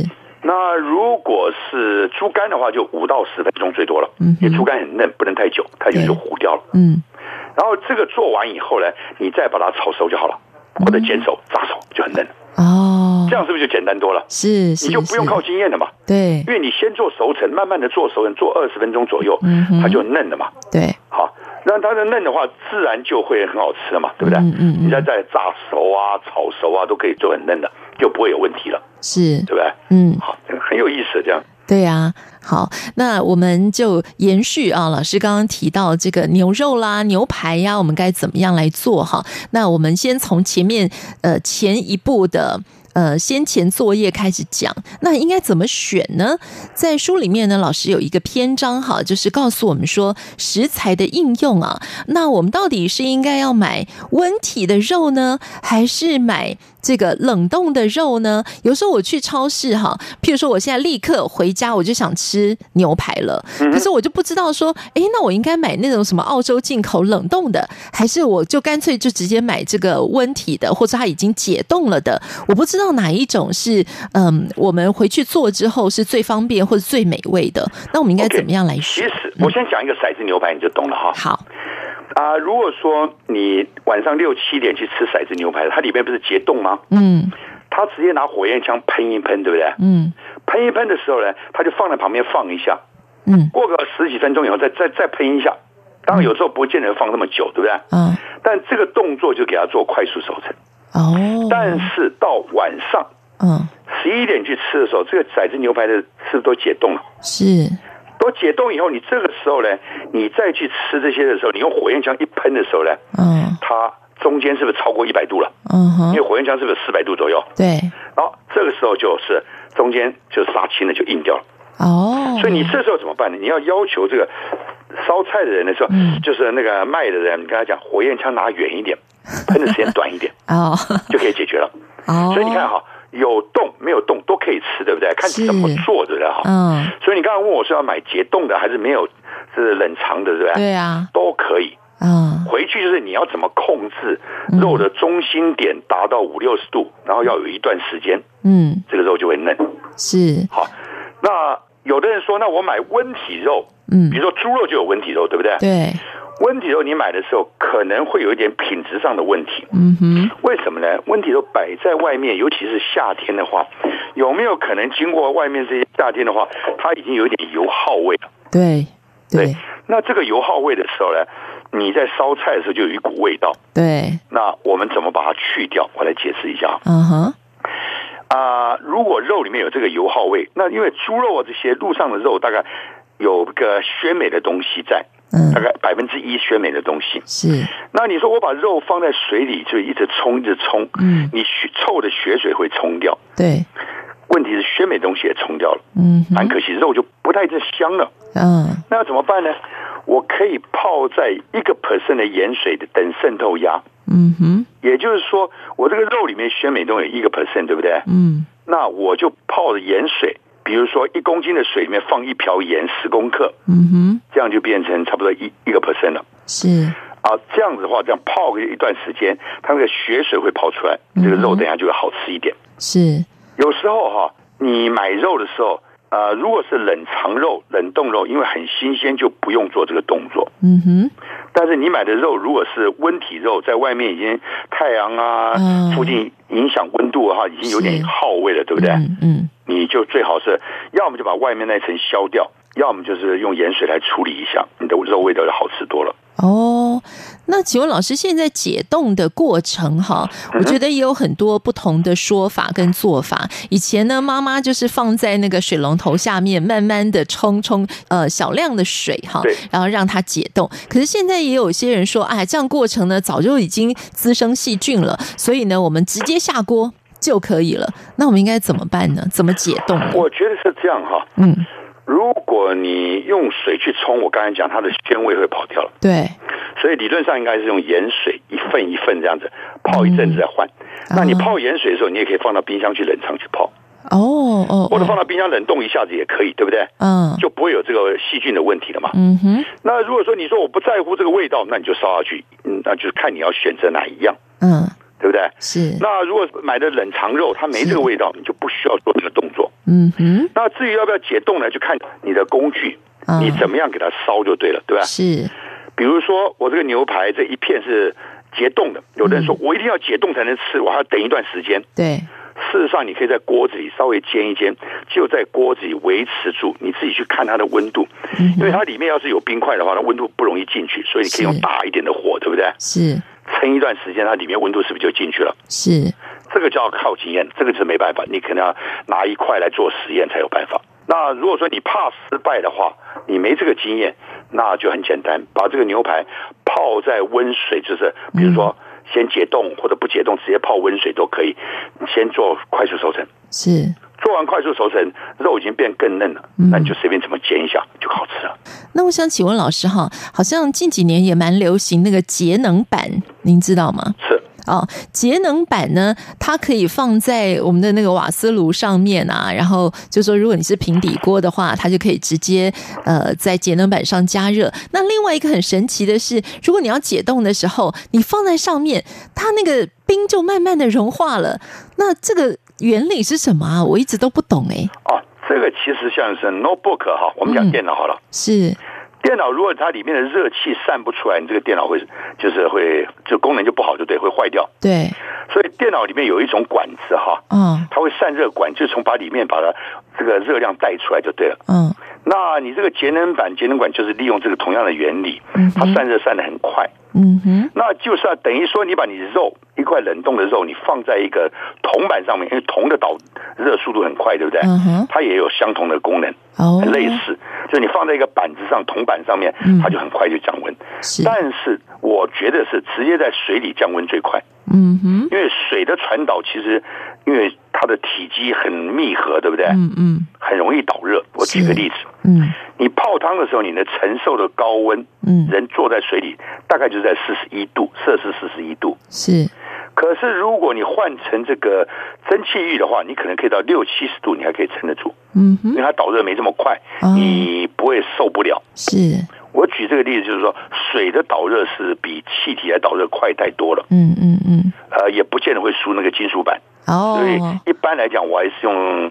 那如果是猪肝的话，就五到十分钟最多了。嗯，因为猪肝很嫩，不能太久，太久就糊掉了。嗯。然后这个做完以后呢，你再把它炒熟就好了。或者煎熟、炸熟就很嫩哦，这样是不是就简单多了？是，你就不用靠经验了嘛？对，因为你先做熟成，慢慢的做熟成，做二十分钟左右，它就嫩了嘛。对，好，那它的嫩的话，自然就会很好吃了嘛，对不对？嗯嗯，你再再炸熟啊、炒熟啊，都可以做很嫩的，就不会有问题了，是，对不对？嗯，好，很有意思，这样。对呀，好，那我们就延续啊，老师刚刚提到这个牛肉啦、牛排呀，我们该怎么样来做哈？那我们先从前面呃前一步的。呃，先前作业开始讲，那应该怎么选呢？在书里面呢，老师有一个篇章哈，就是告诉我们说食材的应用啊。那我们到底是应该要买温体的肉呢，还是买这个冷冻的肉呢？有时候我去超市哈，譬如说我现在立刻回家，我就想吃牛排了，可是我就不知道说，哎，那我应该买那种什么澳洲进口冷冻的，还是我就干脆就直接买这个温体的，或者它已经解冻了的？我不知道。哪一种是嗯，我们回去做之后是最方便或者最美味的？那我们应该怎么样来选？其实我先讲一个骰子牛排，你就懂了哈。好啊，如果说你晚上六七点去吃骰子牛排，它里面不是解冻吗？嗯，他直接拿火焰枪喷一喷，对不对？嗯，喷一喷的时候呢，他就放在旁边放一下。嗯，过个十几分钟以后再再再喷一下。当然有时候不见得放那么久，对不对？嗯，但这个动作就给他做快速熟成。哦，但是到晚上，嗯，十一点去吃的时候，这个骰子牛排的是不是都解冻了？是，都解冻以后，你这个时候呢，你再去吃这些的时候，你用火焰枪一喷的时候呢，嗯，它中间是不是超过一百度了？嗯哼，因为火焰枪是不是四百度左右？对，然后这个时候就是中间就杀青了，就硬掉了。哦，所以你这时候怎么办呢？你要要求这个烧菜的人的时候，嗯，就是那个卖的人，你跟他讲，火焰枪拿远一点。喷的时间短一点 [LAUGHS] 哦，就可以解决了。哦，所以你看哈，有冻没有冻都可以吃，对不对？看你怎么做，对不对？哈，嗯。所以你刚刚问我是要买解冻的还是没有是冷藏的，对不对？对啊，都可以。嗯，回去就是你要怎么控制肉的中心点达到五六十度，然后要有一段时间，嗯，这个肉就会嫩。是。好，那有的人说，那我买温体肉，嗯，比如说猪肉就有温体肉，对不对？对。温体肉你买的时候可能会有一点品质上的问题，嗯哼，为什么呢？温体肉摆在外面，尤其是夏天的话，有没有可能经过外面这些夏天的话，它已经有一点油耗味了？对对，对，那这个油耗味的时候呢，你在烧菜的时候就有一股味道，对，那我们怎么把它去掉？我来解释一下。嗯哼，啊，如果肉里面有这个油耗味，那因为猪肉啊这些路上的肉大概有个鲜美的东西在，嗯，大概百分之一鲜美的东西。是。那你说我把肉放在水里就一直冲一直冲，嗯，你血臭的血水会冲掉，对。问题是鲜美东西也冲掉了，嗯，蛮可惜，肉就不太这香了，嗯，那要怎么办呢？我可以泡在一个 percent 的盐水的等渗透压，嗯哼，也就是说，我这个肉里面鲜美东西一个 percent，对不对？嗯，那我就泡盐水，比如说一公斤的水里面放一瓢盐十公克，嗯哼，这样就变成差不多一一个 percent 了。是啊，这样子的话，这样泡个一段时间，它那个血水会泡出来，这个肉等下就会好吃一点。是，有时候哈，你买肉的时候。呃，如果是冷藏肉、冷冻肉，因为很新鲜，就不用做这个动作。嗯哼。但是你买的肉如果是温体肉，在外面已经太阳啊、嗯、附近影响温度的话，已经有点耗味了，对不对？嗯嗯。你就最好是要么就把外面那层削掉，要么就是用盐水来处理一下，你的肉味道就好吃多了。哦，那请问老师，现在解冻的过程哈，我觉得也有很多不同的说法跟做法。以前呢，妈妈就是放在那个水龙头下面，慢慢的冲冲呃小量的水哈，然后让它解冻。可是现在也有些人说，哎，这样过程呢早就已经滋生细菌了，所以呢，我们直接下锅就可以了。那我们应该怎么办呢？怎么解冻？我觉得是这样哈，嗯。如果你用水去冲，我刚才讲它的鲜味会跑掉了。对，所以理论上应该是用盐水一份一份这样子泡一阵子再换。嗯、那你泡盐水的时候，你也可以放到冰箱去冷藏去泡。哦哦，或者放到冰箱冷冻一下子也可以，对不对？嗯，就不会有这个细菌的问题了嘛。嗯哼。那如果说你说我不在乎这个味道，那你就烧下去，嗯，那就是看你要选择哪一样。嗯。对不对？是。那如果买的冷藏肉，它没这个味道，你就不需要做这个动作。嗯哼。那至于要不要解冻呢？就看你的工具，嗯、你怎么样给它烧就对了，对吧？是。比如说，我这个牛排这一片是解冻的，有的人说我一定要解冻才能吃，我还要等一段时间。对。事实上，你可以在锅子里稍微煎一煎，就在锅子里维持住，你自己去看它的温度。嗯。因为它里面要是有冰块的话，它温度不容易进去，所以你可以用大一点的火，对不对？是。撑一段时间，它里面温度是不是就进去了？是，这个叫靠经验，这个是没办法，你可能要拿一块来做实验才有办法。那如果说你怕失败的话，你没这个经验，那就很简单，把这个牛排泡在温水，就是比如说先解冻或者不解冻，直接泡温水都可以，先做快速熟成。是。做完快速熟成，肉已经变更嫩了，那你就随便怎么煎一下就好吃了。那我想请问老师哈，好像近几年也蛮流行那个节能板，您知道吗？是哦，节能板呢，它可以放在我们的那个瓦斯炉上面啊，然后就说如果你是平底锅的话，它就可以直接呃在节能板上加热。那另外一个很神奇的是，如果你要解冻的时候，你放在上面，它那个冰就慢慢的融化了。那这个。原理是什么啊？我一直都不懂哎。哦，这个其实像是 notebook 哈，我们讲电脑好了。嗯、是电脑，如果它里面的热气散不出来，你这个电脑会就是会就功能就不好，就对，会坏掉。对。所以电脑里面有一种管子哈，嗯，它会散热管，就从把里面把它这个热量带出来就对了。嗯。那你这个节能板节能管就是利用这个同样的原理，它散热散的很快。嗯哼，那就是啊，等于说你把你肉一块冷冻的肉，你放在一个铜板上面，因为铜的导热速度很快，对不对？嗯哼，它也有相同的功能，哦，很类似，就是你放在一个板子上，铜板上面，它就很快就降温。是，但是我觉得是直接在水里降温最快。嗯哼，因为水的传导其实，因为它的体积很密合，对不对？嗯嗯，很容易导热。我举个例子，嗯，你泡汤的时候，你的承受的高温，嗯，人坐在水里，大概就在四十一度摄氏，四十一度。是，可是如果你换成这个蒸汽浴的话，你可能可以到六七十度，你还可以撑得住。嗯哼，因为它导热没这么快，你不会受不了。是。我举这个例子，就是说，水的导热是比气体来导热快太多了。嗯嗯嗯。呃，也不见得会输那个金属板。哦。所以一般来讲，我还是用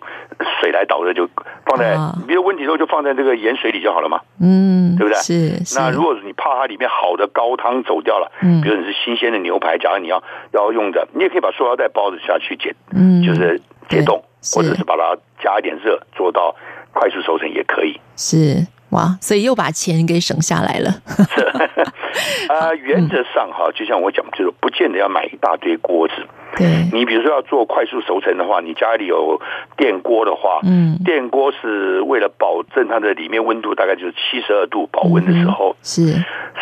水来导热，就放在，没有问题的时候就放在这个盐水里就好了嘛。嗯。对不对？是。是。那如果你怕它里面好的高汤走掉了，嗯，比如你是新鲜的牛排，假如你要要用的，你也可以把塑料袋包着下去解，嗯，就是解冻，或者是把它加一点热，做到快速熟成也可以。是。哇，所以又把钱给省下来了。[LAUGHS] 呃，原则上哈，就像我讲，就是不见得要买一大堆锅子。对，你比如说要做快速熟成的话，你家里有电锅的话，嗯，电锅是为了保证它的里面温度大概就是七十二度保温的时候，是。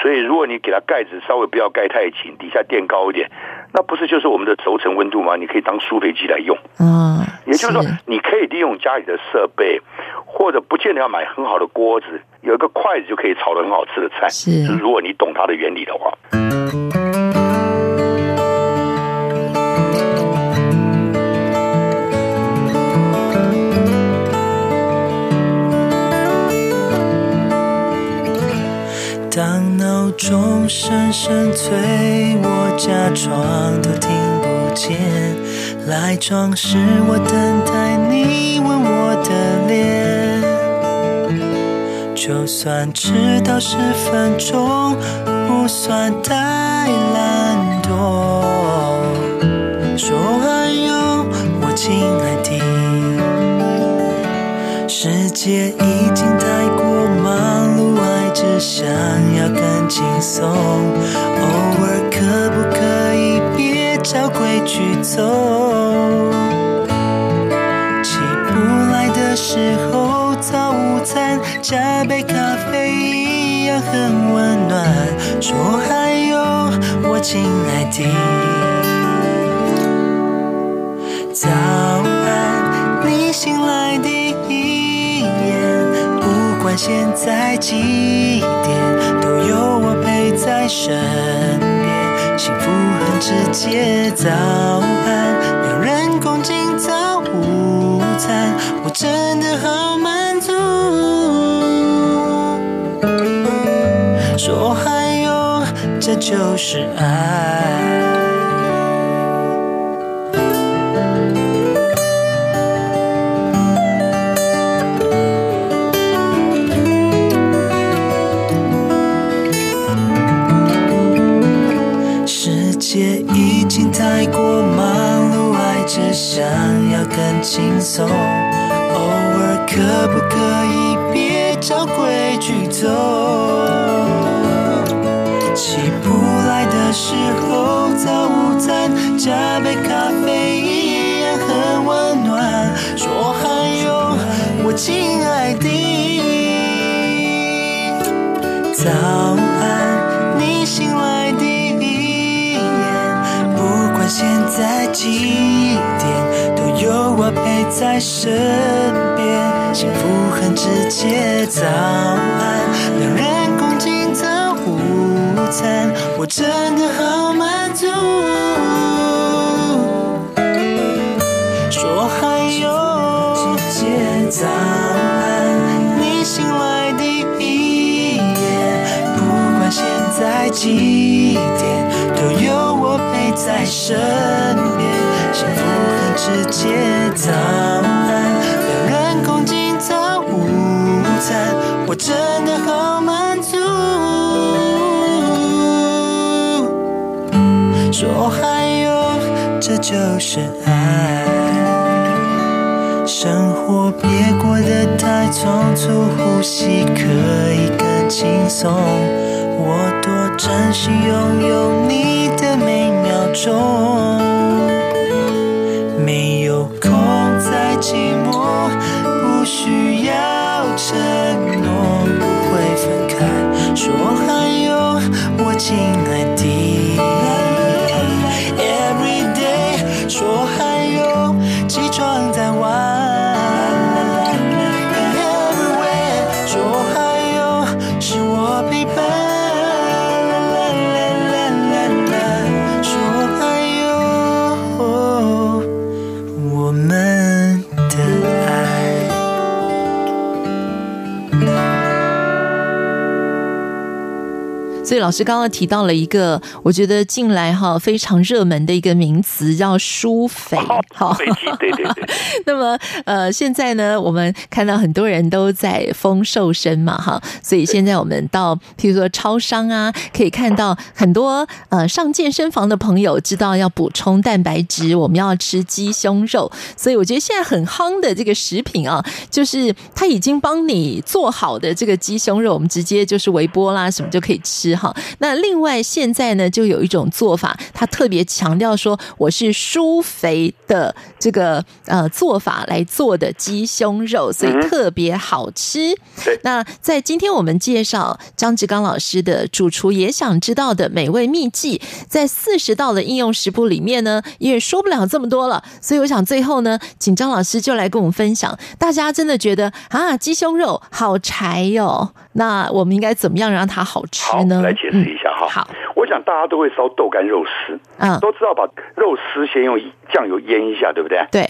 所以如果你给它盖子稍微不要盖太紧，底下垫高一点，那不是就是我们的熟成温度吗？你可以当舒肥机来用。嗯，也就是说，你可以利用家里的设备，或者不见得要买很好的锅子，有一个筷子就可以炒的很好吃的菜。是，如果你懂它的原理的话。闹钟声声催，我假装都听不见。赖床时我等待你吻我的脸，就算迟到十分钟，不算太懒惰。说还有我亲爱的，世界已经太过。只想要更轻松，偶尔可不可以别照规矩走？起不来的时候，早午餐加杯咖啡一样很温暖。说还有我亲爱的，早现在几点，都有我陪在身边，幸福很直接。早安，有人共进早午餐，我真的好满足。说还有，这就是爱。可不可以别照规矩走？起不来的时候，早午餐加杯咖啡一样很温暖。说还有我亲爱的，早安，你醒来的。现在几点？都有我陪在身边，幸福很直接。早安，两人共进早午餐，我真的好满足。说还有，早安，你醒来第一眼，不管现在几点，都有我陪。在身边，幸福很直接。早安，我真的好满足。说还有，这就是爱。生活别过得太匆促，呼吸可以更轻松。我多珍惜拥有你的每秒钟，我老师刚刚提到了一个，我觉得近来哈非常热门的一个名词，叫舒肥。好，对对对。[LAUGHS] 那么呃，现在呢，我们看到很多人都在丰瘦身嘛，哈，所以现在我们到譬如说超商啊，可以看到很多呃上健身房的朋友知道要补充蛋白质，我们要吃鸡胸肉。所以我觉得现在很夯的这个食品啊，就是他已经帮你做好的这个鸡胸肉，我们直接就是微波啦，什么就可以吃哈。哈。那另外现在呢，就有一种做法，他特别强调说，我是疏肥的这个呃做法来做的鸡胸肉，所以特别好吃。对。那在今天我们介绍张志刚老师的主厨也想知道的美味秘籍，在四十道的应用食谱里面呢，因为说不了这么多了，所以我想最后呢，请张老师就来跟我们分享，大家真的觉得啊，鸡胸肉好柴哟、哦，那我们应该怎么样让它好吃呢？好，来解释一下哈、嗯。好，我想大家都会烧豆干肉丝，嗯，都知道把肉丝先用酱油腌一下，对不对？对。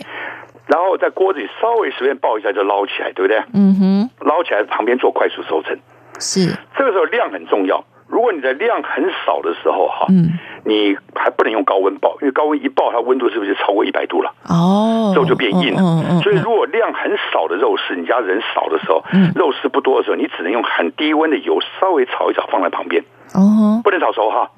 然后在锅子里稍微随便爆一下就捞起来，对不对？嗯哼。捞起来旁边做快速收成。是。这个时候量很重要。如果你的量很少的时候，哈，嗯，你还不能用高温爆，因为高温一爆，它温度是不是就超过一百度了？哦，肉就变硬了。所以如果量很少的肉丝，你家人少的时候，嗯，肉丝不多的时候，你只能用很低温的油稍微炒一炒，放在旁边。哦，不能炒熟哈。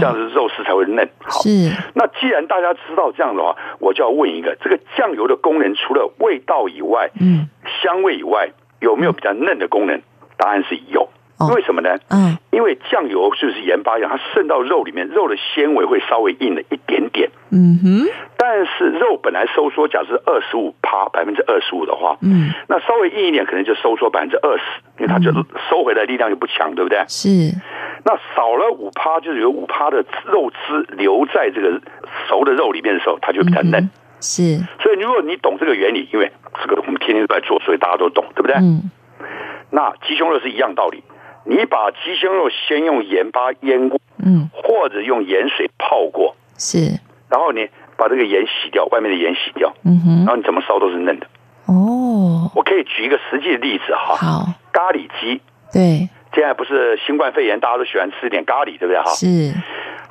这样子肉丝才会嫩。好。是。那既然大家知道这样的话，我就要问一个：这个酱油的功能除了味道以外，嗯，香味以外，有没有比较嫩的功能？答案是有。为什么呢？嗯，因为酱油就是盐巴一样，它渗到肉里面，肉的纤维会稍微硬了一点点。嗯哼。但是肉本来收缩，假设二十五趴，百分之二十五的话，嗯，那稍微硬一点，可能就收缩百分之二十，因为它就收回来力量就不强，对不对？是。那少了五趴，就是有五趴的肉汁留在这个熟的肉里面的时候，它就比较嫩。嗯、是。所以如果你懂这个原理，因为这个我们天天都在做，所以大家都懂，对不对？嗯。那鸡胸肉是一样道理。你把鸡胸肉先用盐巴腌过，嗯，或者用盐水泡过，是，然后你把这个盐洗掉，外面的盐洗掉，嗯哼，然后你怎么烧都是嫩的。哦，我可以举一个实际的例子哈，好，咖喱鸡，对，现在不是新冠肺炎，大家都喜欢吃一点咖喱，对不对哈？是，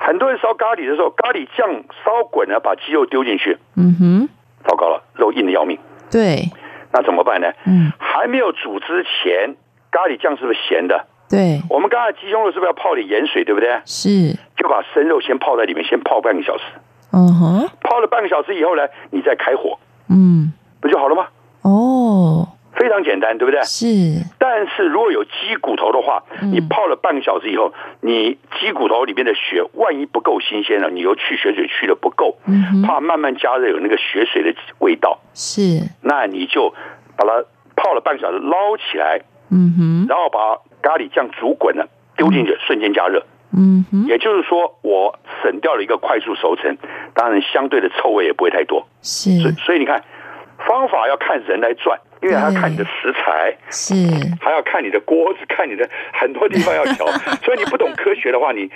很多人烧咖喱的时候，咖喱酱烧滚了，把鸡肉丢进去，嗯哼，糟糕了，肉硬的要命，对，那怎么办呢？嗯，还没有煮之前，咖喱酱是不是咸的？对，我们刚才鸡胸肉是不是要泡点盐水，对不对？是，就把生肉先泡在里面，先泡半个小时。嗯哼，泡了半个小时以后呢，你再开火，嗯，不就好了吗？哦，非常简单，对不对？是。但是如果有鸡骨头的话，你泡了半个小时以后，你鸡骨头里面的血万一不够新鲜了，你又去血水去的不够，嗯，怕慢慢加热有那个血水的味道，是。那你就把它泡了半个小时捞起来，嗯哼，然后把。咖喱酱煮滚了，丢进去，瞬间加热。嗯哼，也就是说，我省掉了一个快速熟成，当然相对的臭味也不会太多。是，所以所以你看，方法要看人来转，因为还要看你的食材，是，还要看你的锅子，看你的很多地方要调。[LAUGHS] 所以你不懂科学的话，你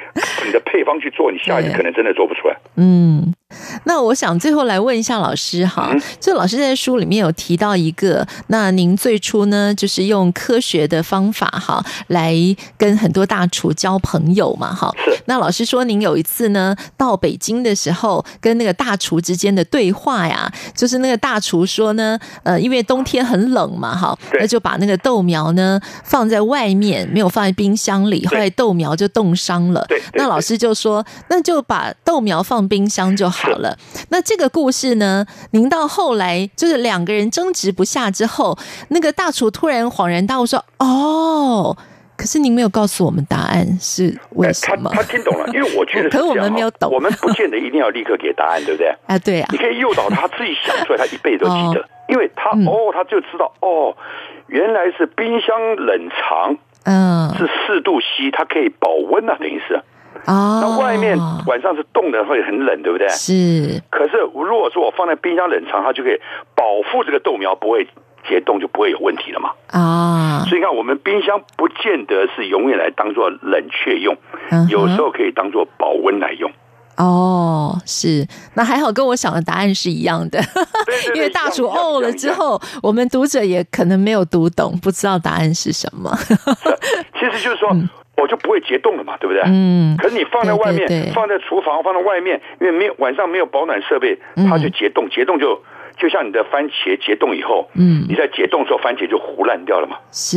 你的配方去做，你下一次可能真的做不出来。嗯。[LAUGHS] 那我想最后来问一下老师哈，就老师在书里面有提到一个，那您最初呢就是用科学的方法哈来跟很多大厨交朋友嘛哈。是。那老师说您有一次呢到北京的时候，跟那个大厨之间的对话呀，就是那个大厨说呢，呃，因为冬天很冷嘛哈，那就把那个豆苗呢放在外面，没有放在冰箱里，后来豆苗就冻伤了。对。那老师就说，那就把豆苗放冰箱就好。好了，那这个故事呢？您到后来就是两个人争执不下之后，那个大厨突然恍然大悟说：“哦，可是您没有告诉我们答案是为什么？”他他听懂了，因为我觉得，[LAUGHS] 可是我们没有懂，我们不见得一定要立刻给答案，对不对？[LAUGHS] 啊，对啊，你可以诱导他自己想出来，他一辈子都记得，[LAUGHS] 哦、因为他、嗯、哦，他就知道哦，原来是冰箱冷藏，嗯，是四度 C，它可以保温啊，等于是。啊，那外面晚上是冻的，会很冷，对不对？是。可是如果说我放在冰箱冷藏，它就可以保护这个豆苗不会结冻，就不会有问题了嘛。啊，所以你看，我们冰箱不见得是永远来当做冷却用，有时候可以当做保温来用。哦，是。那还好，跟我想的答案是一样的。[LAUGHS] 因为大厨哦了之后，我们读者也可能没有读懂，不知道答案是什么。[LAUGHS] 其实就是说。我就不会结冻了嘛，对不对？嗯。可是你放在外面，对对对，放在厨房，放在外面，因为没有晚上没有保暖设备，它就结冻。嗯、结冻就就像你的番茄结冻以后，嗯，你在解冻的时候，番茄就糊烂掉了嘛。是，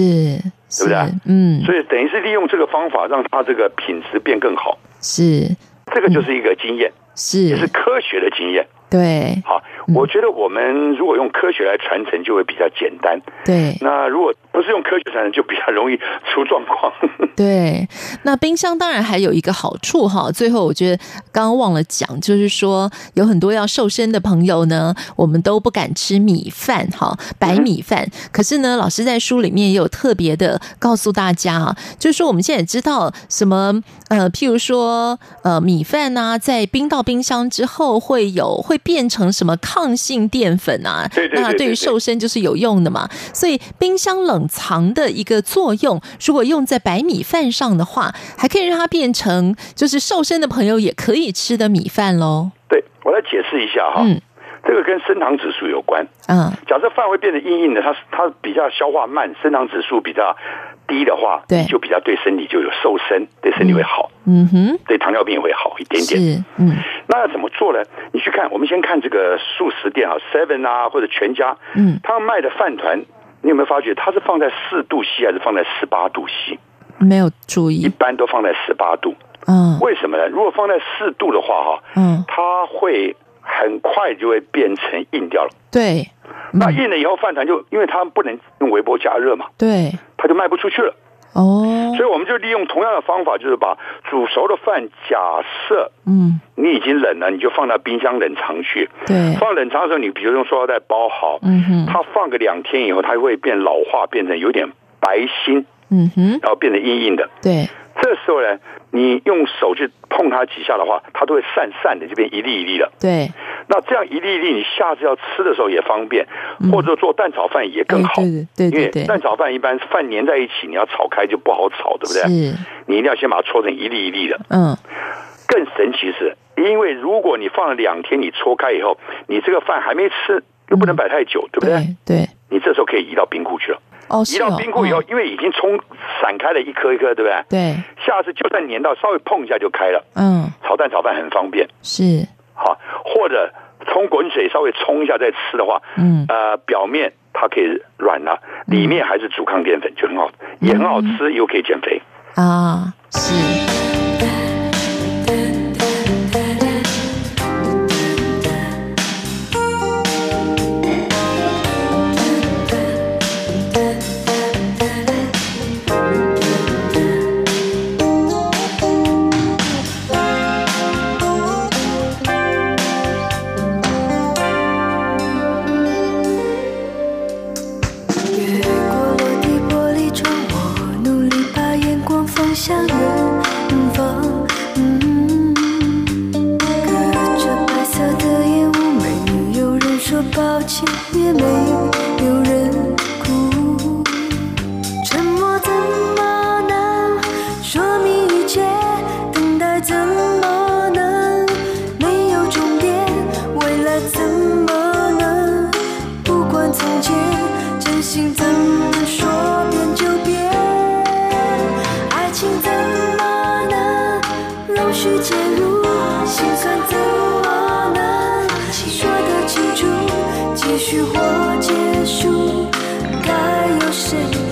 对不对？嗯。所以等于是利用这个方法，让它这个品质变更好。是，这个就是一个经验，是，也是科学的经验。对。好，我觉得我们如果用科学来传承，就会比较简单。对。那如果不是用科学传承就比较容易出状况。[LAUGHS] [LAUGHS] 对，那冰箱当然还有一个好处哈。最后我觉得刚刚忘了讲，就是说有很多要瘦身的朋友呢，我们都不敢吃米饭哈，白米饭。可是呢，老师在书里面也有特别的告诉大家啊，就是说我们现在也知道什么呃，譬如说呃，米饭呢、啊，在冰到冰箱之后会有会变成什么抗性淀粉啊，对对对对对，那对于瘦身就是有用的嘛。所以冰箱冷藏的一个作用，如果用在白米饭上的话，还可以让它变成就是瘦身的朋友也可以吃的米饭喽。对，我来解释一下哈，嗯，这个跟升糖指数有关。嗯，假设饭会变得硬硬的，它它比较消化慢，升糖指数比较低的话，对，就比较对身体就有瘦身，对身体会好。嗯哼，对糖尿病也会好一点点。是，嗯，那要怎么做呢？你去看，我们先看这个素食店啊，Seven 啊或者全家，嗯，他们卖的饭团。你有没有发觉它是放在四度 C 还是放在十八度 C？没有注意，一般都放在十八度。嗯，为什么呢？如果放在四度的话，哈，嗯，它会很快就会变成硬掉了。对，那硬了以后，饭团就因为它不能用微波加热嘛，对，它就卖不出去了。哦，所以我们就利用同样的方法，就是把煮熟的饭，假设嗯，你已经冷了，你就放到冰箱冷藏去。对，放冷藏的时候，你比如用塑料袋包好，嗯哼，它放个两天以后，它会变老化，变成有点白心，嗯哼，然后变得硬硬的。对，这时候呢，你用手去碰它几下的话，它都会散散的，这边一粒一粒的。对。那这样一粒一粒，你下次要吃的时候也方便，或者做蛋炒饭也更好。嗯、对，对，对，对，因为蛋炒饭一般饭粘在一起，你要炒开就不好炒，对不对？是。你一定要先把它搓成一粒一粒的。嗯。更神奇是，因为如果你放了两天，你搓开以后，你这个饭还没吃，又不能摆太久，嗯、对不对？对。你这时候可以移到冰库去了。哦，移到冰库以后，因为已经冲散开了一颗一颗，对不对？对。下次就算粘到，稍微碰一下就开了。嗯。炒蛋炒饭很方便。是。好，或者冲滚水稍微冲一下再吃的话，嗯，呃，表面它可以软了，里面还是主抗淀粉，就很好，也很好吃，又可以减肥啊，是。去介入心酸怎么能说得清楚继续或结束该由谁？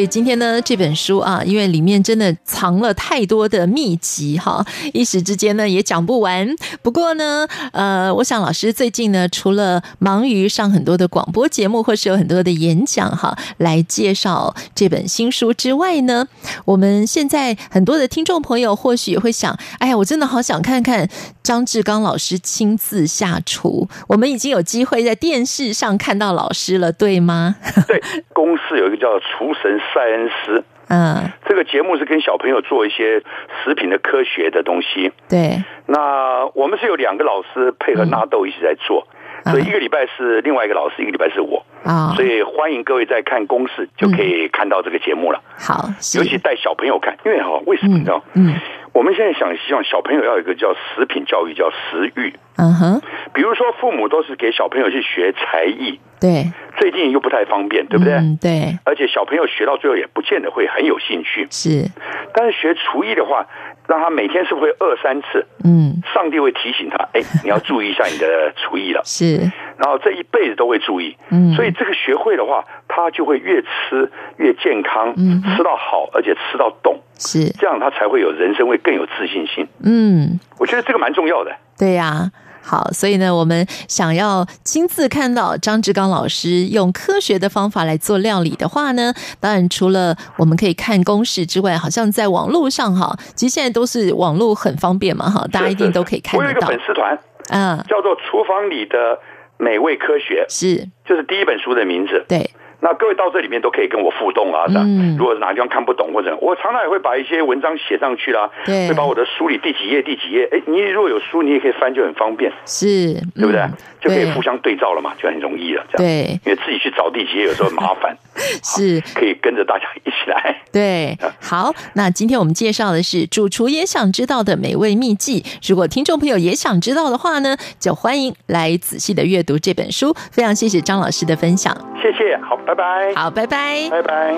所以今天呢，这本书啊，因为里面真的藏了太多的秘籍哈，一时之间呢也讲不完。不过呢，呃，我想老师最近呢，除了忙于上很多的广播节目，或是有很多的演讲哈，来介绍这本新书之外呢，我们现在很多的听众朋友或许也会想，哎呀，我真的好想看看张志刚老师亲自下厨。我们已经有机会在电视上看到老师了，对吗？对，公司有一个叫《厨神塞恩斯》，嗯，这个节目是跟小朋友做一些食品的科学的东西。对，那我们是有两个老师配合纳豆一起在做，嗯、所以一个礼拜是另外一个老师，一个礼拜是我。啊、哦，所以欢迎各位在看公式就可以看到这个节目了。嗯、好，尤其带小朋友看，因为哈，为什么你知道？嗯。嗯我们现在想希望小朋友要有一个叫食品教育，叫食育。嗯哼，比如说父母都是给小朋友去学才艺，对，最近又不太方便，对不对？嗯，对。而且小朋友学到最后也不见得会很有兴趣。是，但是学厨艺的话，让他每天是不是会饿三次？嗯，上帝会提醒他，哎，你要注意一下你的厨艺了。[LAUGHS] 是，然后这一辈子都会注意。嗯，所以这个学会的话，他就会越吃越健康，嗯，吃到好，而且吃到懂。是，这样他才会有人生会更有自信心。嗯，我觉得这个蛮重要的。对呀、啊，好，所以呢，我们想要亲自看到张志刚老师用科学的方法来做料理的话呢，当然除了我们可以看公式之外，好像在网络上哈，其实现在都是网络很方便嘛哈，大家一定都可以看得到。我有一个粉丝团，嗯，叫做《厨房里的美味科学》，是，就是第一本书的名字。对。那各位到这里面都可以跟我互动啊，嗯，如果哪个地方看不懂或者我常常也会把一些文章写上去啦，对，会把我的书里第几页第几页，哎，你如果有书你也可以翻，就很方便，是，对不对？就可以互相对照了嘛，就很容易了，这样，对，因为自己去找第几页有时候很麻烦，[LAUGHS] 是，可以跟着大家一起来，[LAUGHS] 对，好，那今天我们介绍的是主厨也想知道的美味秘籍，如果听众朋友也想知道的话呢，就欢迎来仔细的阅读这本书，非常谢谢张老师的分享，谢谢，好，拜拜，好，拜拜。拜拜。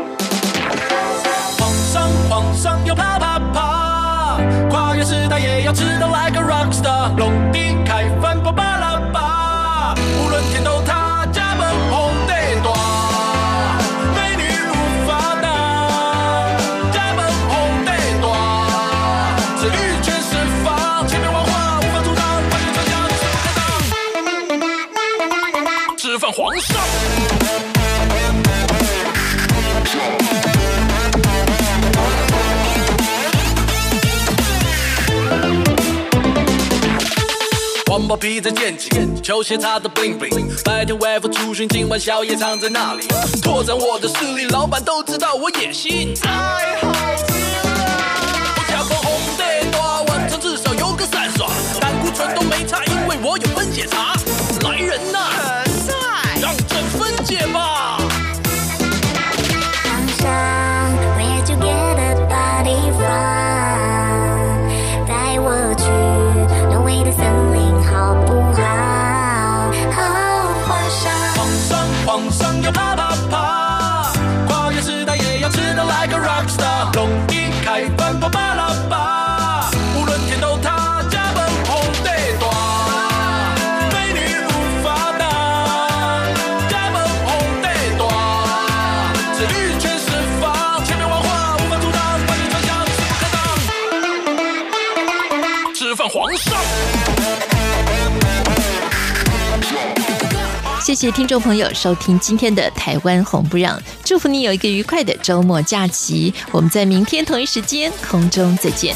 皇上，皇上要啪啪啪，跨越时代也要知道 like a rock star。龙地开饭包披在肩颈，球鞋擦得 bling bling。白天外出出巡，今晚宵夜藏在那里？拓展我的势力，老板都知道我野心。太好吃了！我家门红的多，晚上至少有个三刷，胆固醇都没差，因为我有分解茶。来人呐、啊，让朕分解吧。谢听众朋友收听今天的《台湾红不让》，祝福你有一个愉快的周末假期。我们在明天同一时间空中再见。